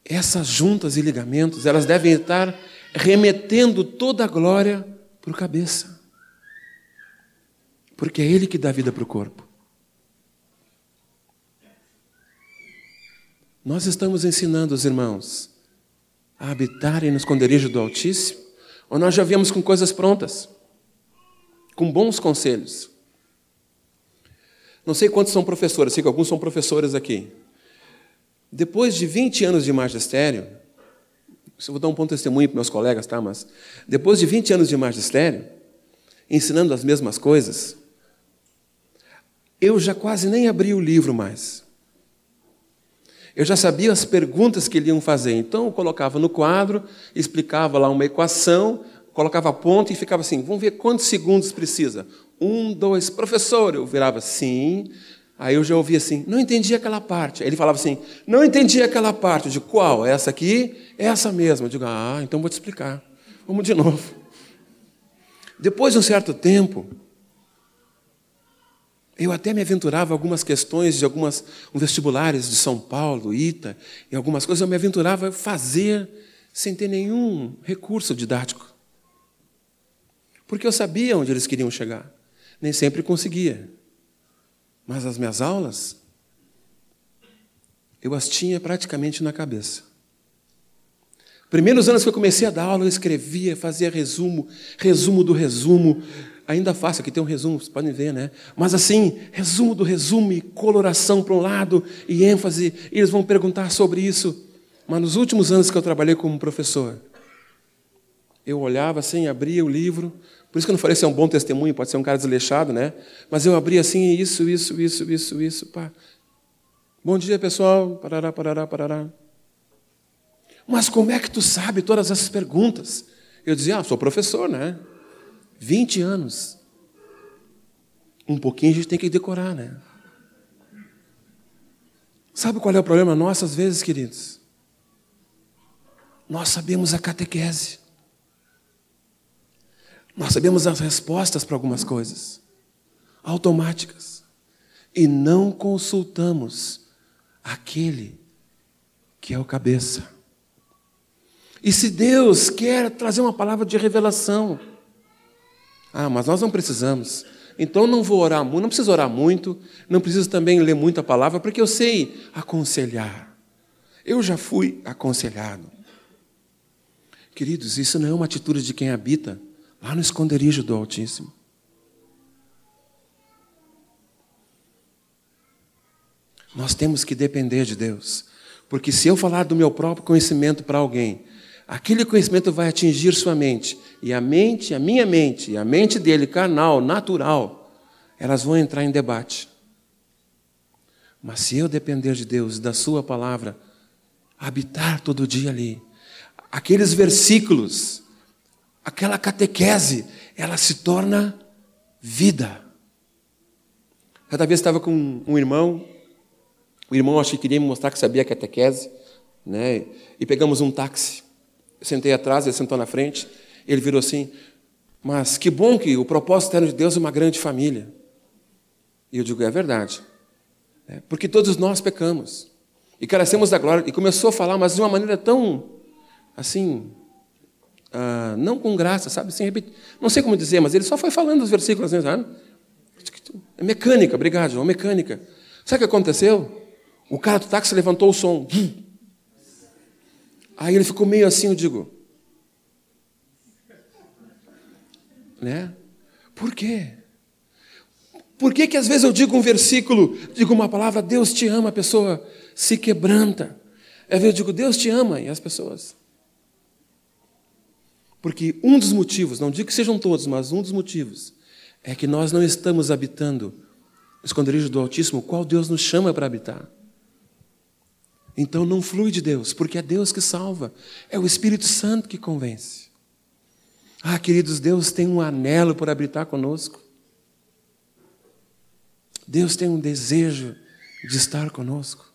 Speaker 2: essas juntas e ligamentos, elas devem estar remetendo toda a glória para o cabeça. Porque é ele que dá vida para o corpo. Nós estamos ensinando os irmãos a habitarem no esconderijo do Altíssimo, ou nós já viemos com coisas prontas, com bons conselhos. Não sei quantos são professores, sei que alguns são professores aqui. Depois de 20 anos de magistério, eu vou dar um ponto de testemunho para meus colegas, tá? Mas depois de 20 anos de magistério, ensinando as mesmas coisas, eu já quase nem abri o livro mais. Eu já sabia as perguntas que eles iam fazer, então eu colocava no quadro, explicava lá uma equação, colocava ponto e ficava assim: vamos ver quantos segundos precisa. Um, dois, professor. Eu virava sim. Aí eu já ouvia assim: não entendi aquela parte. Aí ele falava assim: não entendi aquela parte. Digo: qual? Essa aqui? Essa mesma. Eu digo: ah, então vou te explicar. Vamos de [LAUGHS] novo. Depois de um certo tempo, eu até me aventurava algumas questões de algumas um vestibulares de São Paulo, ITA, e algumas coisas eu me aventurava a fazer sem ter nenhum recurso didático. Porque eu sabia onde eles queriam chegar. Nem sempre conseguia. Mas as minhas aulas, eu as tinha praticamente na cabeça. Primeiros anos que eu comecei a dar aula, eu escrevia, fazia resumo, resumo do resumo, ainda faço, aqui tem um resumo, vocês podem ver, né? Mas assim, resumo do resumo, coloração para um lado e ênfase, e eles vão perguntar sobre isso. Mas nos últimos anos que eu trabalhei como professor, eu olhava assim, abria o livro, por isso que eu não falei se é um bom testemunho, pode ser um cara desleixado, né? Mas eu abria assim, isso, isso, isso, isso, isso, pá. Bom dia, pessoal, parará, parará, parará. Mas como é que tu sabe todas essas perguntas? Eu dizia, ah, sou professor, né? 20 anos. Um pouquinho a gente tem que decorar, né? Sabe qual é o problema nosso às vezes, queridos? Nós sabemos a catequese. Nós sabemos as respostas para algumas coisas, automáticas, e não consultamos aquele que é o cabeça. E se Deus quer trazer uma palavra de revelação, ah, mas nós não precisamos. Então não vou orar muito, não preciso orar muito, não preciso também ler muita palavra, porque eu sei aconselhar. Eu já fui aconselhado. Queridos, isso não é uma atitude de quem habita lá no esconderijo do Altíssimo. Nós temos que depender de Deus, porque se eu falar do meu próprio conhecimento para alguém, aquele conhecimento vai atingir sua mente, e a mente, a minha mente, e a mente dele, carnal, natural, elas vão entrar em debate. Mas se eu depender de Deus, da Sua palavra, habitar todo dia ali, aqueles versículos, aquela catequese, ela se torna vida. Cada vez estava com um irmão, o irmão acho que queria me mostrar que sabia catequese, né? E pegamos um táxi. Eu sentei atrás, ele sentou na frente. Ele virou assim: Mas que bom que o propósito eterno de Deus é uma grande família. E eu digo: É verdade. É, porque todos nós pecamos. E carecemos da glória. E começou a falar, mas de uma maneira tão, assim, ah, não com graça, sabe? Sem repetir. Não sei como dizer, mas ele só foi falando os versículos, né? É mecânica, obrigado, João, mecânica. Sabe o que aconteceu? O cara do táxi levantou o som. Aí ele ficou meio assim, eu digo. Né? Por quê? Por que, que às vezes eu digo um versículo, digo uma palavra, Deus te ama, a pessoa se quebranta. Às vezes eu digo, Deus te ama, e as pessoas porque um dos motivos, não digo que sejam todos, mas um dos motivos, é que nós não estamos habitando o esconderijo do Altíssimo, qual Deus nos chama para habitar. Então não flui de Deus, porque é Deus que salva, é o Espírito Santo que convence. Ah, queridos, Deus tem um anelo por habitar conosco. Deus tem um desejo de estar conosco.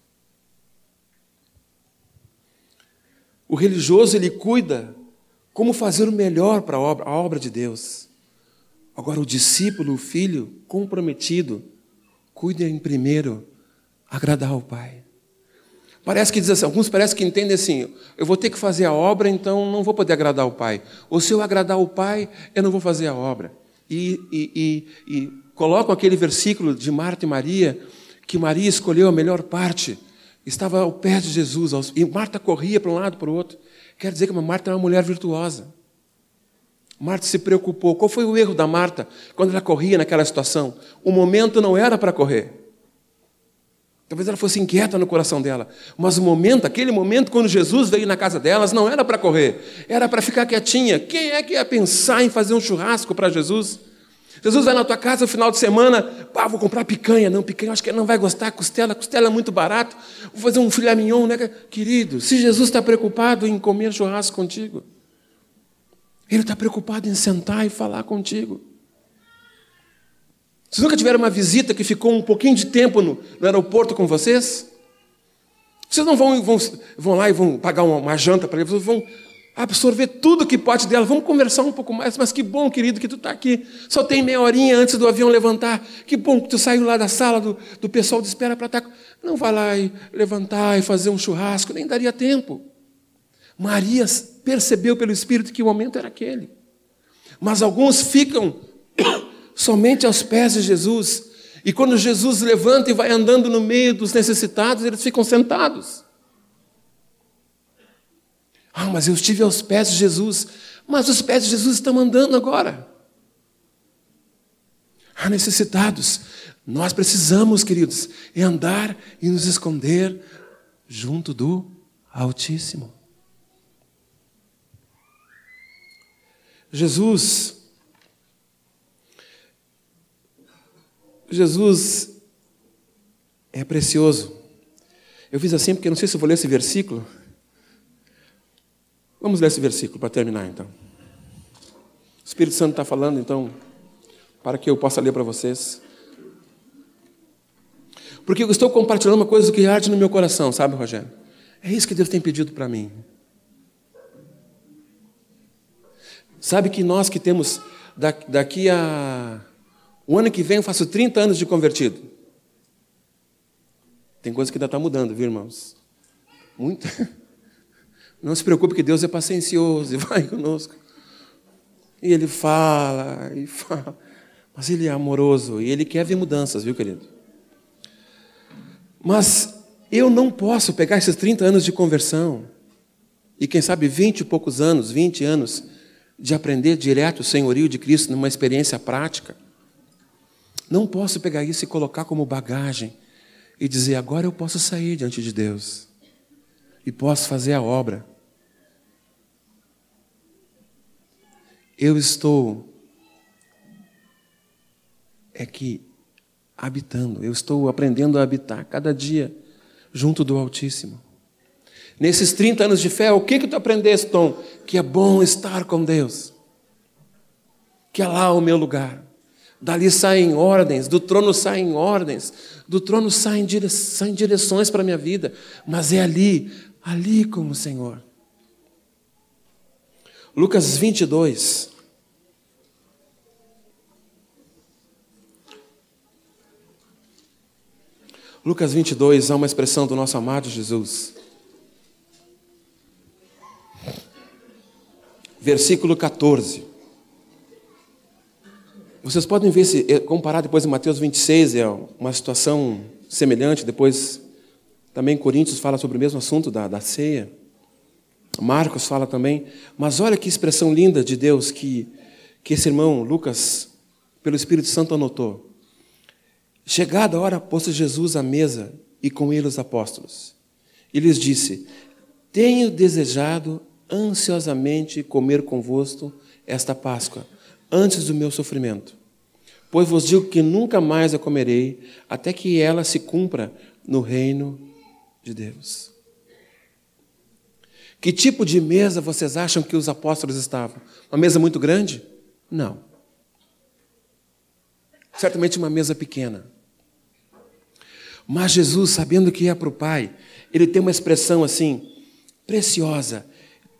Speaker 2: O religioso ele cuida como fazer o melhor para a obra, a obra de Deus. Agora o discípulo, o filho comprometido, cuida em primeiro agradar o Pai. Parece que diz assim, alguns parece que entendem assim, eu vou ter que fazer a obra, então não vou poder agradar o Pai. Ou se eu agradar o Pai, eu não vou fazer a obra. E, e, e, e colocam aquele versículo de Marta e Maria, que Maria escolheu a melhor parte, estava ao pé de Jesus, e Marta corria para um lado para o outro. Quer dizer que Marta era uma mulher virtuosa. Marta se preocupou. Qual foi o erro da Marta quando ela corria naquela situação? O momento não era para correr. Talvez ela fosse inquieta no coração dela. Mas o momento, aquele momento, quando Jesus veio na casa delas, não era para correr, era para ficar quietinha. Quem é que ia pensar em fazer um churrasco para Jesus? Jesus vai na tua casa no final de semana, pá, vou comprar picanha. Não, picanha acho que ele não vai gostar, costela, costela é muito barato. Vou fazer um filé mignon, né? Querido, se Jesus está preocupado em comer churrasco contigo, Ele está preocupado em sentar e falar contigo. Vocês nunca tiveram uma visita que ficou um pouquinho de tempo no, no aeroporto com vocês? Vocês não vão, vão, vão lá e vão pagar uma, uma janta para eles, vocês vão absorver tudo que pode dela. Vamos conversar um pouco mais. Mas que bom, querido, que tu está aqui. Só tem meia horinha antes do avião levantar. Que bom que tu saiu lá da sala do, do pessoal de espera para estar. Tá... Não vai lá e levantar e fazer um churrasco, nem daria tempo. Maria percebeu pelo Espírito que o momento era aquele. Mas alguns ficam [COUGHS] somente aos pés de Jesus. E quando Jesus levanta e vai andando no meio dos necessitados, eles ficam sentados. Ah, mas eu estive aos pés de Jesus. Mas os pés de Jesus estão andando agora. Ah, necessitados. Nós precisamos, queridos, andar e nos esconder junto do Altíssimo. Jesus Jesus é precioso. Eu fiz assim porque não sei se eu vou ler esse versículo. Vamos ler esse versículo para terminar então. O Espírito Santo está falando então, para que eu possa ler para vocês. Porque eu estou compartilhando uma coisa que arde no meu coração, sabe, Rogério? É isso que Deus tem pedido para mim. Sabe que nós que temos daqui a o ano que vem eu faço 30 anos de convertido. Tem coisa que ainda está mudando, viu, irmãos? Muito. [LAUGHS] Não se preocupe que Deus é paciencioso e [LAUGHS] vai conosco. E Ele fala e fala. Mas Ele é amoroso e Ele quer ver mudanças, viu, querido? Mas eu não posso pegar esses 30 anos de conversão e, quem sabe, 20 e poucos anos, 20 anos, de aprender direto o senhorio de Cristo numa experiência prática não posso pegar isso e colocar como bagagem e dizer, agora eu posso sair diante de Deus e posso fazer a obra. Eu estou é que habitando, eu estou aprendendo a habitar cada dia junto do Altíssimo. Nesses 30 anos de fé, o que que tu aprendeste, Tom? Que é bom estar com Deus. Que é lá o meu lugar. Dali saem ordens, do trono saem ordens, do trono saem, saem direções para a minha vida, mas é ali, ali como o Senhor. Lucas 22. Lucas 22 é uma expressão do nosso amado Jesus. Versículo 14. Vocês podem ver se eh, comparar depois em Mateus 26, é uma situação semelhante. Depois, também Coríntios fala sobre o mesmo assunto da, da ceia. Marcos fala também. Mas olha que expressão linda de Deus que, que esse irmão Lucas, pelo Espírito Santo, anotou. Chegada a hora, pôs Jesus à mesa e com ele os apóstolos. E lhes disse: Tenho desejado ansiosamente comer convosco esta Páscoa antes do meu sofrimento. Pois vos digo que nunca mais a comerei, até que ela se cumpra no reino de Deus. Que tipo de mesa vocês acham que os apóstolos estavam? Uma mesa muito grande? Não. Certamente uma mesa pequena. Mas Jesus, sabendo que ia para o Pai, ele tem uma expressão assim, preciosa.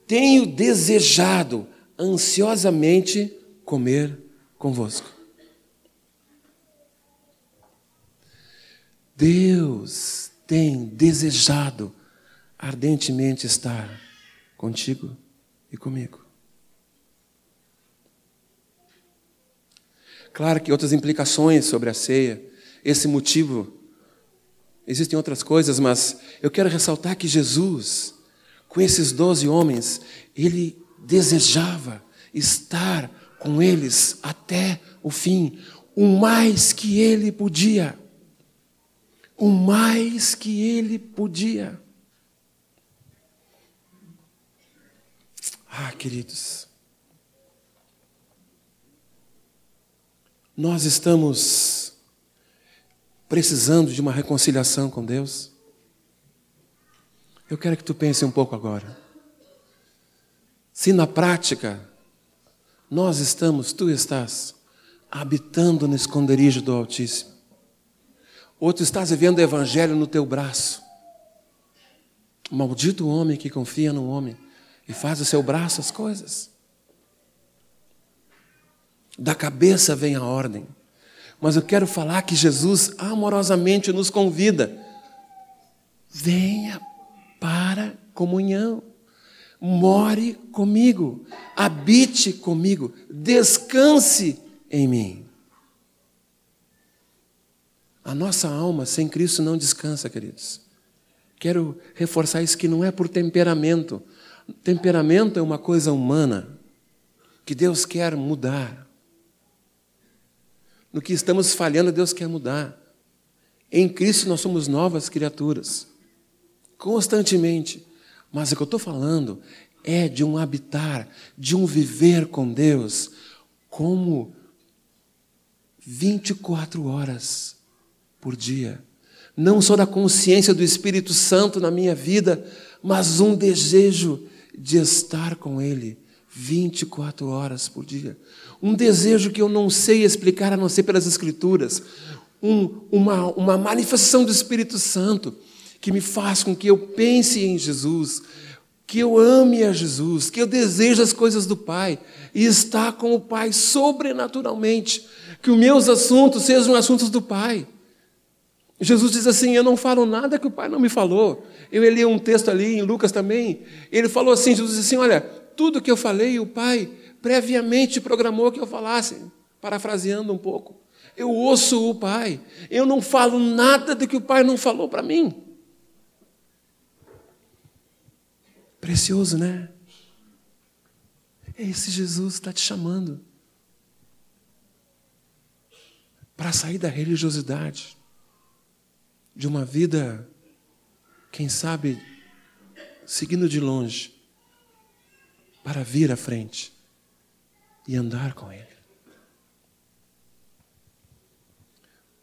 Speaker 2: Tenho desejado ansiosamente comer convosco. Deus tem desejado ardentemente estar contigo e comigo. Claro que outras implicações sobre a ceia, esse motivo, existem outras coisas, mas eu quero ressaltar que Jesus, com esses doze homens, ele desejava estar com eles até o fim, o mais que ele podia. O mais que ele podia. Ah, queridos, nós estamos precisando de uma reconciliação com Deus. Eu quero que tu pense um pouco agora. Se na prática nós estamos, tu estás, habitando no esconderijo do Altíssimo, ou tu estás vivendo o Evangelho no teu braço, maldito o homem que confia no homem e faz o seu braço as coisas. Da cabeça vem a ordem. Mas eu quero falar que Jesus amorosamente nos convida. Venha para comunhão. More comigo. Habite comigo. Descanse em mim. A nossa alma sem Cristo não descansa, queridos. Quero reforçar isso que não é por temperamento, Temperamento é uma coisa humana que Deus quer mudar. No que estamos falhando, Deus quer mudar. Em Cristo nós somos novas criaturas, constantemente. Mas o que eu estou falando é de um habitar, de um viver com Deus, como 24 horas por dia. Não só da consciência do Espírito Santo na minha vida, mas um desejo de estar com Ele 24 horas por dia. Um desejo que eu não sei explicar a não ser pelas Escrituras. Um, uma, uma manifestação do Espírito Santo que me faz com que eu pense em Jesus, que eu ame a Jesus, que eu deseje as coisas do Pai e estar com o Pai sobrenaturalmente. Que os meus assuntos sejam assuntos do Pai. Jesus diz assim: Eu não falo nada que o Pai não me falou. Eu li um texto ali em Lucas também. Ele falou assim: Jesus disse assim: Olha, tudo que eu falei, o Pai previamente programou que eu falasse, parafraseando um pouco. Eu ouço o Pai. Eu não falo nada do que o Pai não falou para mim. Precioso, né? Esse Jesus está te chamando para sair da religiosidade de uma vida, quem sabe, seguindo de longe, para vir à frente e andar com Ele.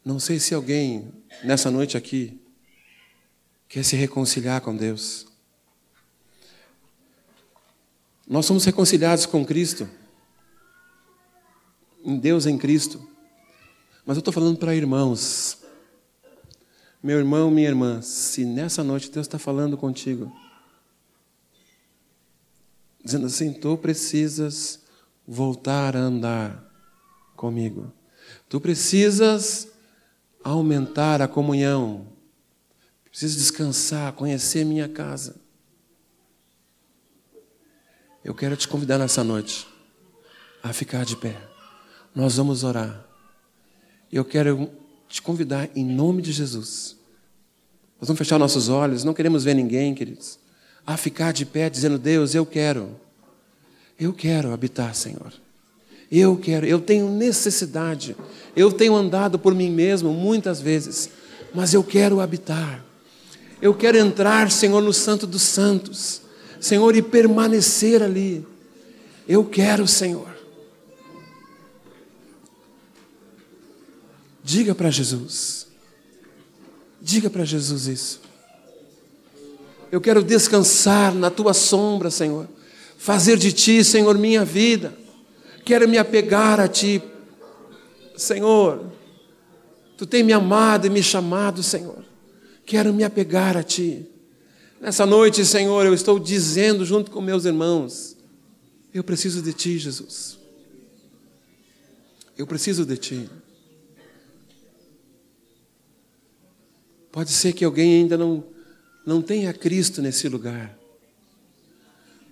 Speaker 2: Não sei se alguém nessa noite aqui quer se reconciliar com Deus. Nós somos reconciliados com Cristo, em Deus em Cristo. Mas eu estou falando para irmãos meu irmão, minha irmã, se nessa noite Deus está falando contigo, dizendo assim: tu precisas voltar a andar comigo, tu precisas aumentar a comunhão, precisas descansar, conhecer minha casa. Eu quero te convidar nessa noite a ficar de pé. Nós vamos orar. Eu quero te convidar em nome de Jesus. Nós vamos fechar nossos olhos, não queremos ver ninguém, queridos, a ficar de pé dizendo: Deus, eu quero, eu quero habitar, Senhor. Eu quero, eu tenho necessidade, eu tenho andado por mim mesmo muitas vezes, mas eu quero habitar. Eu quero entrar, Senhor, no Santo dos Santos, Senhor, e permanecer ali. Eu quero, Senhor. Diga para Jesus. Diga para Jesus isso. Eu quero descansar na tua sombra, Senhor. Fazer de ti, Senhor, minha vida. Quero me apegar a ti. Senhor, tu tem me amado e me chamado, Senhor. Quero me apegar a ti. Nessa noite, Senhor, eu estou dizendo junto com meus irmãos: eu preciso de ti, Jesus. Eu preciso de ti. Pode ser que alguém ainda não, não tenha Cristo nesse lugar.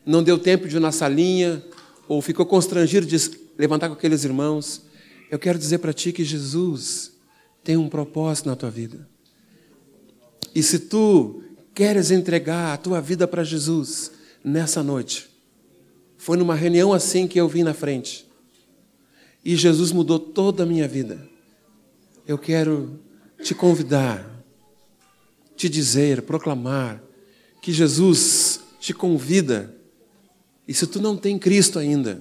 Speaker 2: Não deu tempo de ir na salinha, ou ficou constrangido de levantar com aqueles irmãos. Eu quero dizer para ti que Jesus tem um propósito na tua vida. E se tu queres entregar a tua vida para Jesus nessa noite, foi numa reunião assim que eu vim na frente. E Jesus mudou toda a minha vida. Eu quero te convidar te dizer, proclamar que Jesus te convida. E se tu não tem Cristo ainda,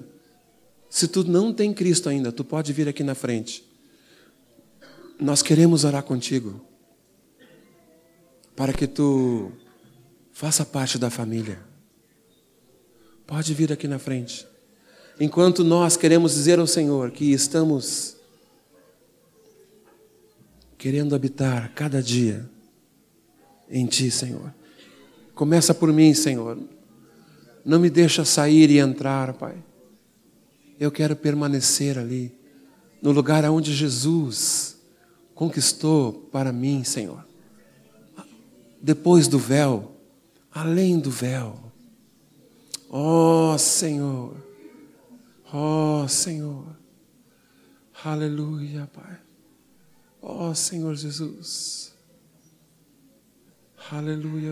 Speaker 2: se tu não tem Cristo ainda, tu pode vir aqui na frente. Nós queremos orar contigo para que tu faça parte da família. Pode vir aqui na frente. Enquanto nós queremos dizer ao Senhor que estamos querendo habitar cada dia em Ti, Senhor. Começa por mim, Senhor. Não me deixa sair e entrar, Pai. Eu quero permanecer ali, no lugar onde Jesus conquistou para mim, Senhor. Depois do véu, além do véu. Ó oh, Senhor, ó oh, Senhor, aleluia, Pai. Ó oh, Senhor Jesus. Aleluia.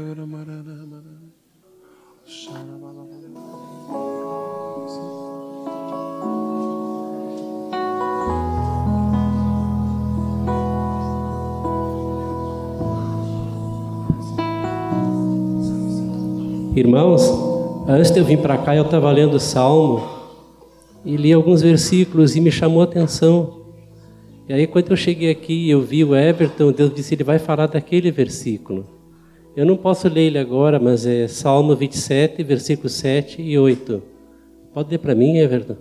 Speaker 3: Irmãos, antes de eu vir para cá, eu estava lendo o Salmo e li alguns versículos e me chamou a atenção. E aí, quando eu cheguei aqui e eu vi o Everton, Deus disse: Ele vai falar daquele versículo. Eu não posso ler ele agora, mas é Salmo 27, versículos 7 e 8. Pode ler para mim, Everton?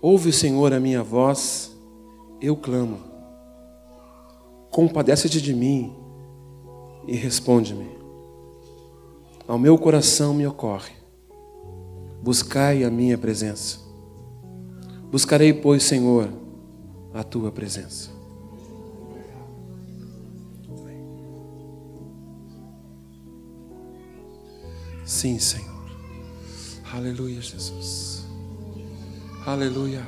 Speaker 2: Ouve, Senhor, a minha voz, eu clamo. Compadece-te de mim e responde-me. Ao meu coração me ocorre. Buscai a minha presença. Buscarei, pois, Senhor, a tua presença. Sim, Senhor. Aleluia, Jesus. Aleluia.